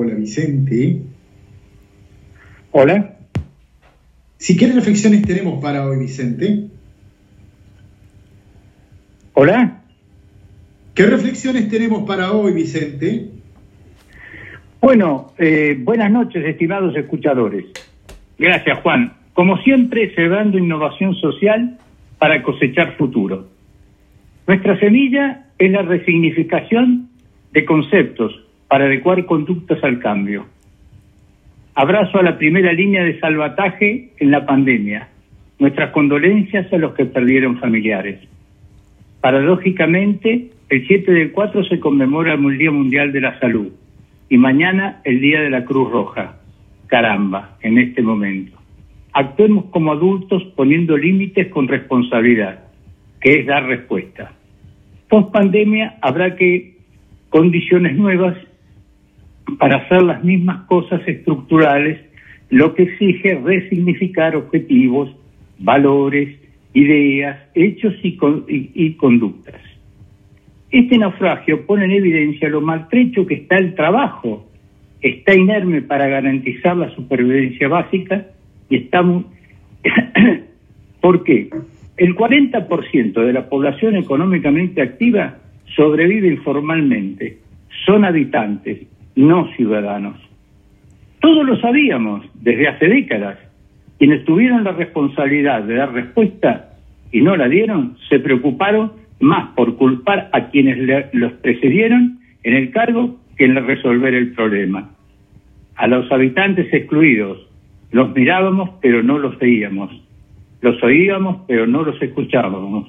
Hola Vicente. Hola. Si qué reflexiones tenemos para hoy, Vicente. Hola. ¿Qué reflexiones tenemos para hoy, Vicente? Bueno, eh, buenas noches, estimados escuchadores. Gracias, Juan. Como siempre, cebando innovación social para cosechar futuro. Nuestra semilla es la resignificación de conceptos para adecuar conductas al cambio. Abrazo a la primera línea de salvataje en la pandemia. Nuestras condolencias a los que perdieron familiares. Paradójicamente, el 7 del 4 se conmemora el Día Mundial de la Salud y mañana el Día de la Cruz Roja. Caramba, en este momento. Actuemos como adultos poniendo límites con responsabilidad, que es dar respuesta. Post pandemia habrá que condiciones nuevas para hacer las mismas cosas estructurales, lo que exige resignificar objetivos, valores, ideas, hechos y, conductas. Este naufragio pone en evidencia lo maltrecho que está el trabajo, está inerme para garantizar la supervivencia básica y está muy... ¿Por qué? El 40% de la población económicamente activa sobrevive informalmente, son habitantes, no ciudadanos. Todos lo sabíamos desde hace décadas. Quienes tuvieron la responsabilidad de dar respuesta y no la dieron, se preocuparon más por culpar a quienes los precedieron en el cargo que en resolver el problema. A los habitantes excluidos los mirábamos pero no los veíamos, los oíamos pero no los escuchábamos.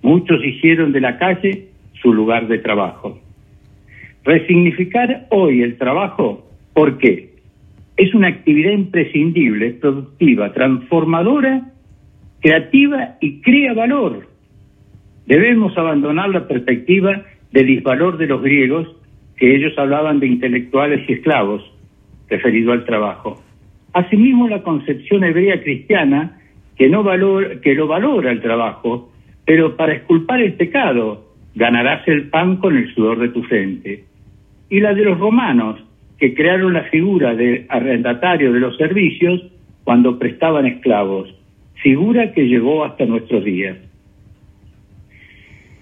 Muchos hicieron de la calle su lugar de trabajo. Resignificar hoy el trabajo, ¿por qué? Es una actividad imprescindible, productiva, transformadora, creativa y crea valor. Debemos abandonar la perspectiva del disvalor de los griegos, que ellos hablaban de intelectuales y esclavos, referido al trabajo. Asimismo, la concepción hebrea cristiana, que, no valor, que lo valora el trabajo, pero para esculpar el pecado, ganarás el pan con el sudor de tu frente y la de los romanos, que crearon la figura de arrendatario de los servicios cuando prestaban esclavos, figura que llegó hasta nuestros días.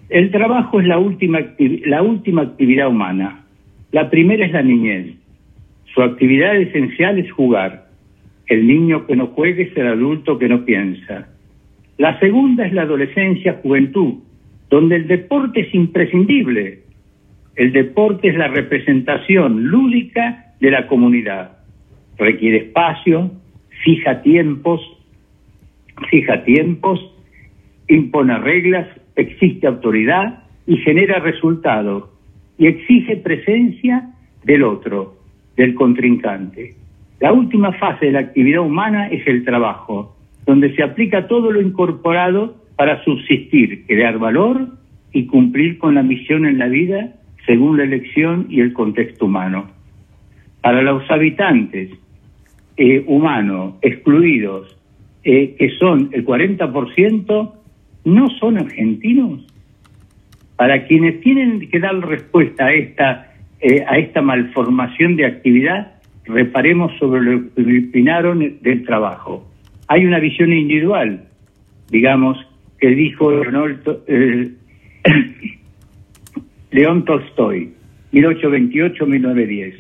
El trabajo es la última, la última actividad humana. La primera es la niñez. Su actividad esencial es jugar. El niño que no juegue es el adulto que no piensa. La segunda es la adolescencia, juventud, donde el deporte es imprescindible, el deporte es la representación lúdica de la comunidad. Requiere espacio, fija tiempos, fija tiempos, impone reglas, existe autoridad y genera resultados y exige presencia del otro, del contrincante. La última fase de la actividad humana es el trabajo, donde se aplica todo lo incorporado para subsistir, crear valor y cumplir con la misión en la vida según la elección y el contexto humano. Para los habitantes eh, humanos excluidos, eh, que son el 40%, no son argentinos. Para quienes tienen que dar respuesta a esta, eh, a esta malformación de actividad, reparemos sobre lo que opinaron del trabajo. Hay una visión individual, digamos, que dijo León Tolstoy, 1828-1910.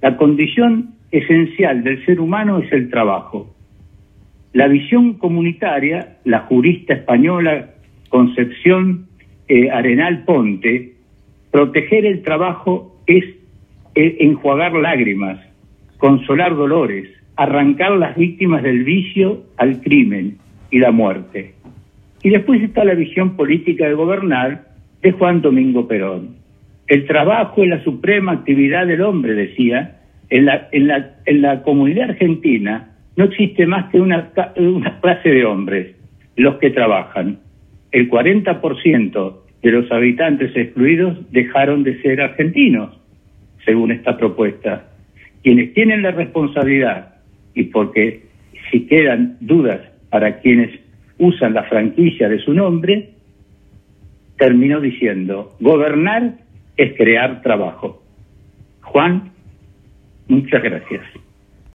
La condición esencial del ser humano es el trabajo. La visión comunitaria, la jurista española Concepción eh, Arenal Ponte, proteger el trabajo es eh, enjuagar lágrimas, consolar dolores, arrancar las víctimas del vicio al crimen y la muerte. Y después está la visión política de gobernar, de Juan Domingo Perón. El trabajo es la suprema actividad del hombre, decía. En la, en la, en la comunidad argentina no existe más que una, una clase de hombres, los que trabajan. El 40% de los habitantes excluidos dejaron de ser argentinos, según esta propuesta. Quienes tienen la responsabilidad, y porque si quedan dudas para quienes usan la franquicia de su nombre, terminó diciendo, gobernar es crear trabajo. Juan, Muchas gracias.